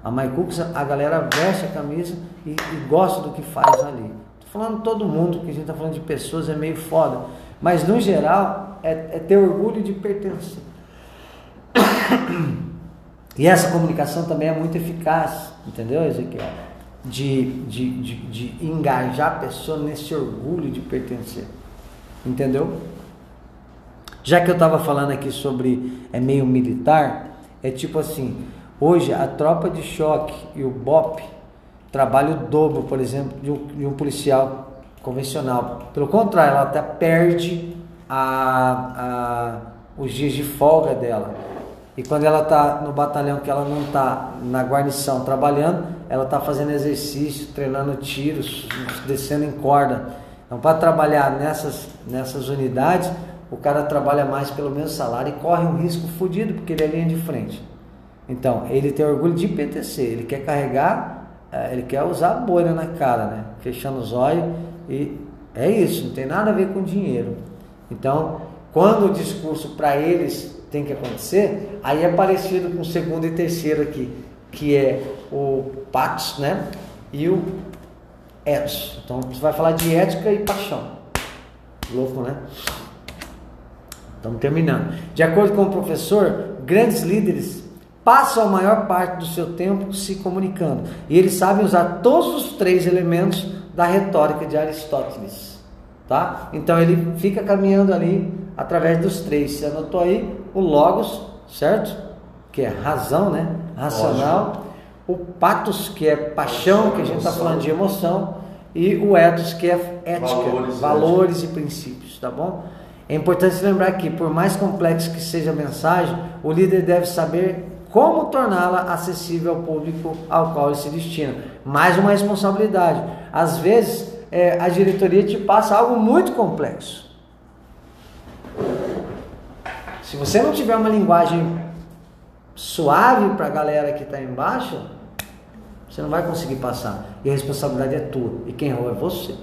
A MyCooks, a galera veste a camisa e, e gosta do que faz ali. Estou falando todo mundo, que a gente está falando de pessoas, é meio foda. Mas no geral, é, é ter orgulho de pertencer. [COUGHS] E essa comunicação também é muito eficaz, entendeu, Ezequiel? De, de, de, de engajar a pessoa nesse orgulho de pertencer. Entendeu? Já que eu estava falando aqui sobre é meio militar, é tipo assim, hoje a tropa de choque e o BOP trabalham o dobro, por exemplo, de um, de um policial convencional. Pelo contrário, ela até perde a, a, os dias de folga dela. E quando ela está no batalhão, que ela não está na guarnição trabalhando, ela está fazendo exercício, treinando tiros, descendo em corda. Então, para trabalhar nessas, nessas unidades, o cara trabalha mais pelo mesmo salário e corre um risco fodido, porque ele é linha de frente. Então, ele tem orgulho de PTC, ele quer carregar, eh, ele quer usar a bolha na cara, né? Fechando os olhos e é isso, não tem nada a ver com dinheiro. Então, quando o discurso para eles tem que acontecer, aí é parecido com o segundo e terceiro aqui, que é o Pax, né? E o Ethos. Então, você vai falar de ética e paixão. Louco, né? Estamos terminando. De acordo com o professor, grandes líderes passam a maior parte do seu tempo se comunicando. E eles sabem usar todos os três elementos da retórica de Aristóteles. Tá? Então ele fica caminhando ali através dos três. Você anotou aí o logos, certo? Que é razão, né? Racional. Lógico. O patos, que é paixão, que a gente está falando de emoção. E o ethos, que é ética, valores, valores e princípios, tá bom? É importante lembrar que, por mais complexo que seja a mensagem, o líder deve saber como torná-la acessível ao público ao qual ele se destina. Mais uma responsabilidade. Às vezes, é, a diretoria te passa algo muito complexo. Se você não tiver uma linguagem suave para a galera que está embaixo, você não vai conseguir passar. E a responsabilidade é tua. E quem errou é você.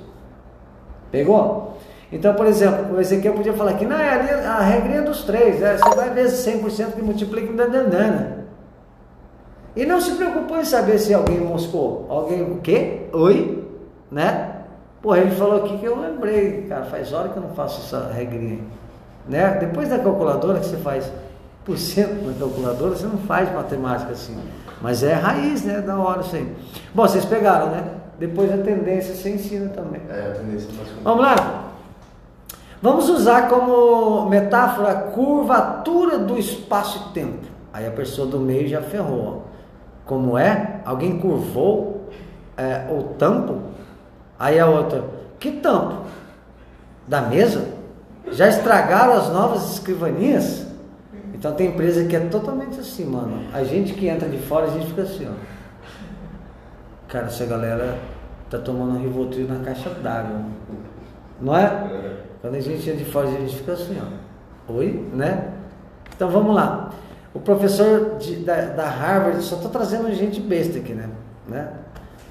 Pegou? Então, por exemplo, o Ezequiel podia falar que não, é a, regrinha dos três, é, você vai vezes 100% que multiplica em dandandana. E não se preocupou em saber se alguém moscou. Alguém o quê? Oi? Né? Pô, ele falou aqui que eu lembrei, cara, faz hora que eu não faço essa regrinha. Né? Depois da calculadora que você faz por cento na calculadora, você não faz matemática assim. Mas é raiz, né? Da hora isso aí. Bom, vocês pegaram, né? Depois a tendência você ensina também. É, a tendência Vamos lá? Vamos usar como metáfora a curvatura do espaço e tempo. Aí a pessoa do meio já ferrou. Como é? Alguém curvou é, o tampo? Aí a outra, que tampo? Da mesa? Já estragaram as novas escrivanias? Então tem empresa que é totalmente assim, mano. A gente que entra de fora, a gente fica assim, ó. Cara, essa galera tá tomando um Rivotril na caixa d'água. Não é? Quando a gente entra de fora, a gente fica assim, ó. Oi? Né? Então vamos lá. O professor de, da, da, Harvard, só estou trazendo gente besta aqui, né? né?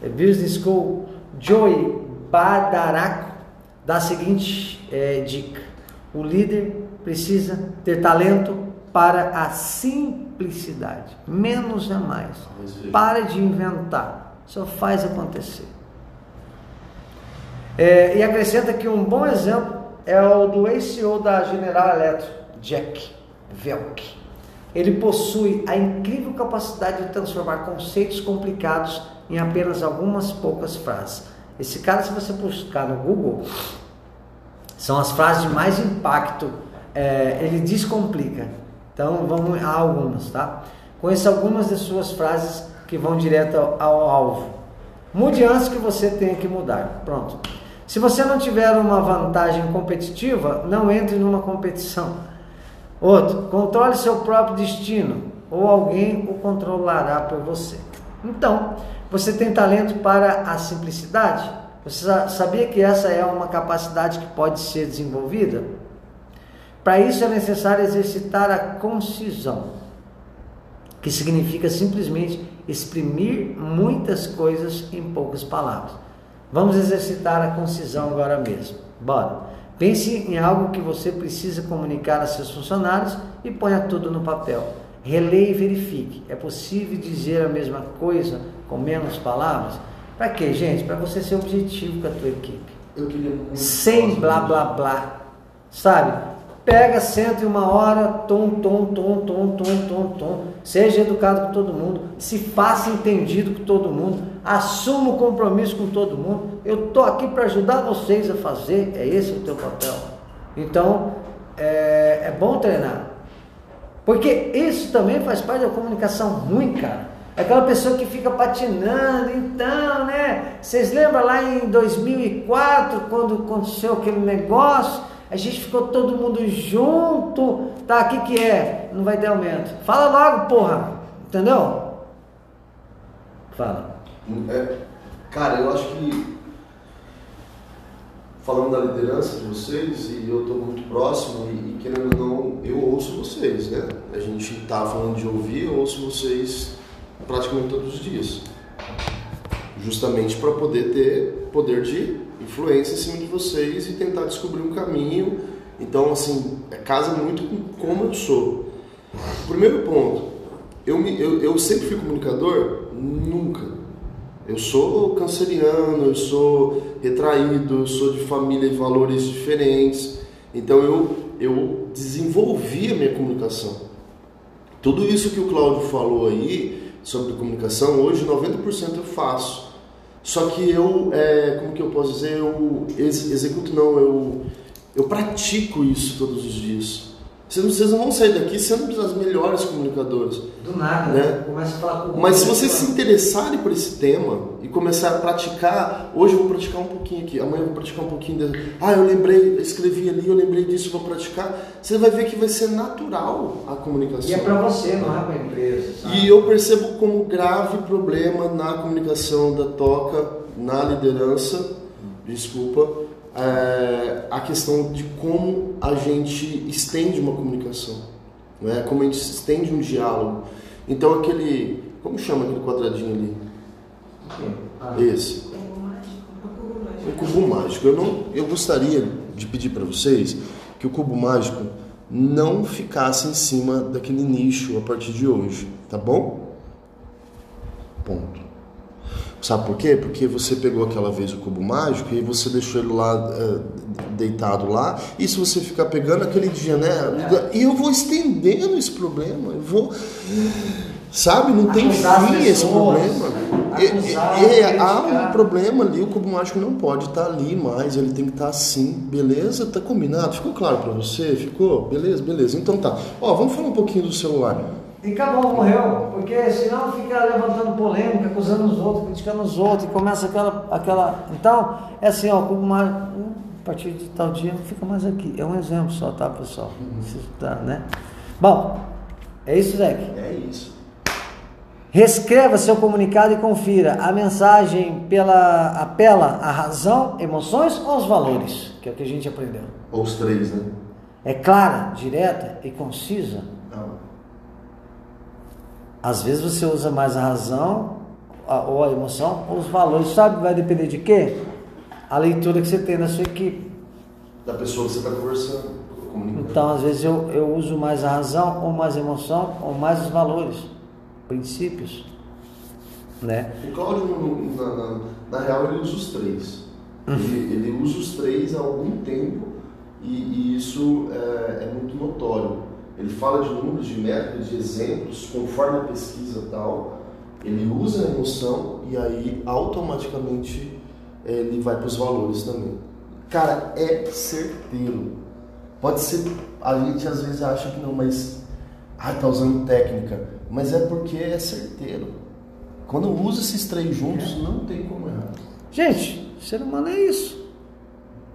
É Business School, Joey Badaraco, dá a seguinte é, dica: o líder precisa ter talento para a simplicidade, menos é mais. Para de inventar, só faz acontecer. É, e acrescenta que um bom exemplo é o do ex-CEO da General Electric, Jack Velk. Ele possui a incrível capacidade de transformar conceitos complicados em apenas algumas poucas frases. Esse cara, se você buscar no Google, são as frases de mais impacto. É, ele descomplica. Então vamos a algumas, tá? Conheça algumas de suas frases que vão direto ao, ao alvo. Mude antes que você tenha que mudar. Pronto. Se você não tiver uma vantagem competitiva, não entre numa competição. Outro, controle seu próprio destino ou alguém o controlará por você. Então, você tem talento para a simplicidade? Você sabia que essa é uma capacidade que pode ser desenvolvida? Para isso é necessário exercitar a concisão, que significa simplesmente exprimir muitas coisas em poucas palavras. Vamos exercitar a concisão agora mesmo. Bora. Pense em algo que você precisa comunicar a seus funcionários e ponha tudo no papel. Releia e verifique. É possível dizer a mesma coisa com menos palavras? Para quê, gente? Para você ser objetivo com a tua equipe. Eu queria Sem blá blá blá. Sabe? Pega, senta em uma hora, tom, tom, tom, tom, tom, tom, tom. Seja educado com todo mundo, se faça entendido com todo mundo, assuma o compromisso com todo mundo. Eu estou aqui para ajudar vocês a fazer, é esse o teu papel. Então, é, é bom treinar. Porque isso também faz parte da comunicação ruim, cara. É aquela pessoa que fica patinando, então, né? Vocês lembram lá em 2004, quando aconteceu aquele negócio? A gente ficou todo mundo junto. Tá, o que, que é? Não vai ter aumento. Fala logo, porra. Entendeu? Fala. É, cara, eu acho que falando da liderança de vocês, e eu estou muito próximo, e, e, querendo ou não, eu ouço vocês, né? A gente está falando de ouvir, eu ouço vocês praticamente todos os dias. Justamente para poder ter poder de influência em cima de vocês e tentar descobrir um caminho. Então, assim, é casa muito com como eu sou. Primeiro ponto, eu, me, eu, eu sempre fui comunicador? Nunca. Eu sou canceriano, eu sou retraído, eu sou de família e valores diferentes. Então eu, eu desenvolvi a minha comunicação. Tudo isso que o Cláudio falou aí sobre comunicação, hoje 90% eu faço. Só que eu, é, como que eu posso dizer, eu ex executo não, eu, eu pratico isso todos os dias. Vocês não vão sair daqui sendo as melhores comunicadoras. Do nada, né? né? Começa a falar com Mas se vocês se interessarem por esse tema e começar a praticar, hoje eu vou praticar um pouquinho aqui, amanhã eu vou praticar um pouquinho. Ah, eu lembrei, escrevi ali, eu lembrei disso, vou praticar. Você vai ver que vai ser natural a comunicação. E é para você, não é para a empresa. Sabe? E eu percebo como grave problema na comunicação da toca, na liderança, desculpa, é, a questão de como a gente estende uma comunicação, não é? como a gente estende um diálogo. Então aquele, como chama aquele quadradinho ali? Ah. Esse. O cubo mágico. Eu, não, eu gostaria de pedir para vocês que o cubo mágico não ficasse em cima daquele nicho a partir de hoje, tá bom? Ponto. Sabe por quê? Porque você pegou aquela vez o cubo mágico e você deixou ele lá uh, deitado lá. E se você ficar pegando aquele dia, né? E eu vou estendendo esse problema. Eu vou. Sabe? Não tem fim esse problema. É, é, há um problema ali, o cubo mágico não pode estar tá ali mais, ele tem que estar tá assim, beleza? Tá combinado? Ficou claro para você? Ficou? Beleza, beleza. Então tá. Ó, vamos falar um pouquinho do celular. E acabou, morreu. Porque senão fica levantando polêmica, acusando os outros, criticando os outros, e começa aquela. aquela... Então, é assim, ó, como uma, a partir de tal dia não fica mais aqui. É um exemplo só, tá, pessoal? Uhum. Tá, né? Bom, é isso, Zé? É isso. Reescreva seu comunicado e confira. A mensagem pela, apela à razão, emoções ou aos valores? Que é o que a gente aprendeu. Ou os três, né? É clara, direta e concisa às vezes você usa mais a razão a, ou a emoção ou os valores. Sabe, vai depender de quê? A leitura que você tem na sua equipe. Da pessoa que você está conversando. Então, às vezes eu, eu uso mais a razão ou mais a emoção ou mais os valores, princípios. Né? O Cláudio, na, na, na real, ele usa os três. Uhum. Ele, ele, usa os três há algum tempo e, e isso é, é muito notório ele fala de números, de métodos, de exemplos, conforme a pesquisa tal, ele usa a emoção e aí automaticamente ele vai para os valores também. Cara, é certeiro. Pode ser, a gente às vezes acha que não, mas ah, tá usando técnica, mas é porque é certeiro. Quando usa esses três juntos, não tem como errar. Gente, ser humano é isso.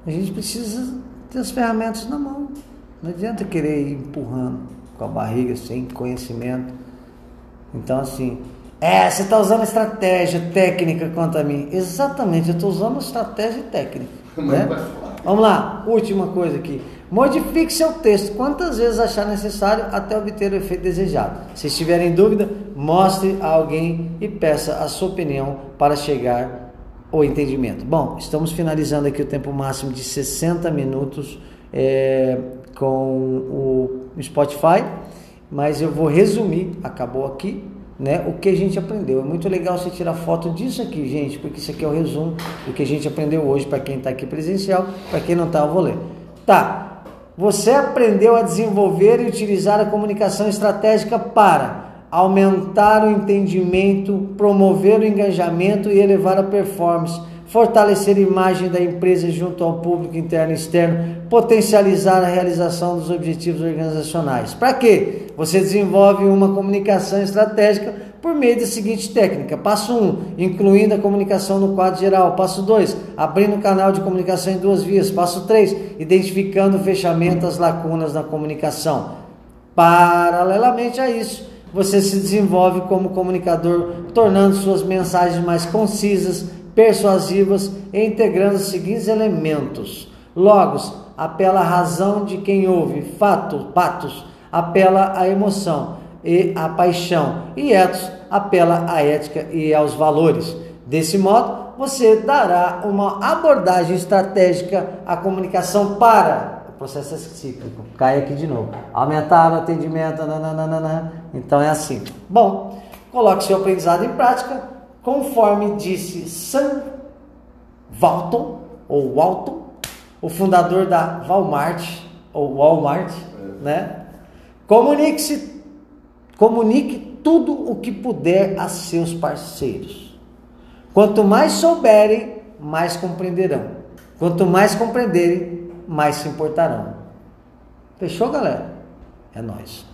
A gente precisa ter as ferramentas na mão. Não adianta querer ir empurrando com a barriga sem conhecimento. Então, assim, é, você está usando estratégia técnica contra mim. Exatamente, eu estou usando estratégia técnica. Né? Vamos lá, última coisa aqui. Modifique seu texto quantas vezes achar necessário até obter o efeito desejado. Se estiver em dúvida, mostre a alguém e peça a sua opinião para chegar ao entendimento. Bom, estamos finalizando aqui o tempo máximo de 60 minutos é, com o Spotify, mas eu vou resumir, acabou aqui, né, o que a gente aprendeu. É muito legal você tirar foto disso aqui, gente, porque isso aqui é o resumo do que a gente aprendeu hoje para quem está aqui presencial, para quem não está, eu vou ler. Tá, você aprendeu a desenvolver e utilizar a comunicação estratégica para aumentar o entendimento, promover o engajamento e elevar a performance, fortalecer a imagem da empresa junto ao público interno e externo, potencializar a realização dos objetivos organizacionais. Para quê? Você desenvolve uma comunicação estratégica por meio da seguinte técnica. Passo 1, um, incluindo a comunicação no quadro geral. Passo 2, abrindo o canal de comunicação em duas vias. Passo 3, identificando o fechamento das lacunas na comunicação. Paralelamente a isso, você se desenvolve como comunicador, tornando suas mensagens mais concisas, persuasivas integrando os seguintes elementos. Logos, apela à razão de quem ouve. Fato, patos, apela à emoção e a paixão, e ethos apela à ética e aos valores. Desse modo, você dará uma abordagem estratégica à comunicação para o processo é cíclico. Cai aqui de novo. Aumentar o atendimento, nananana. então é assim. Bom, coloque seu aprendizado em prática, conforme disse Sam Walton ou Walton, o fundador da Walmart ou Walmart, né? Comunique-se Comunique tudo o que puder a seus parceiros. Quanto mais souberem, mais compreenderão. Quanto mais compreenderem, mais se importarão. Fechou, galera? É nós.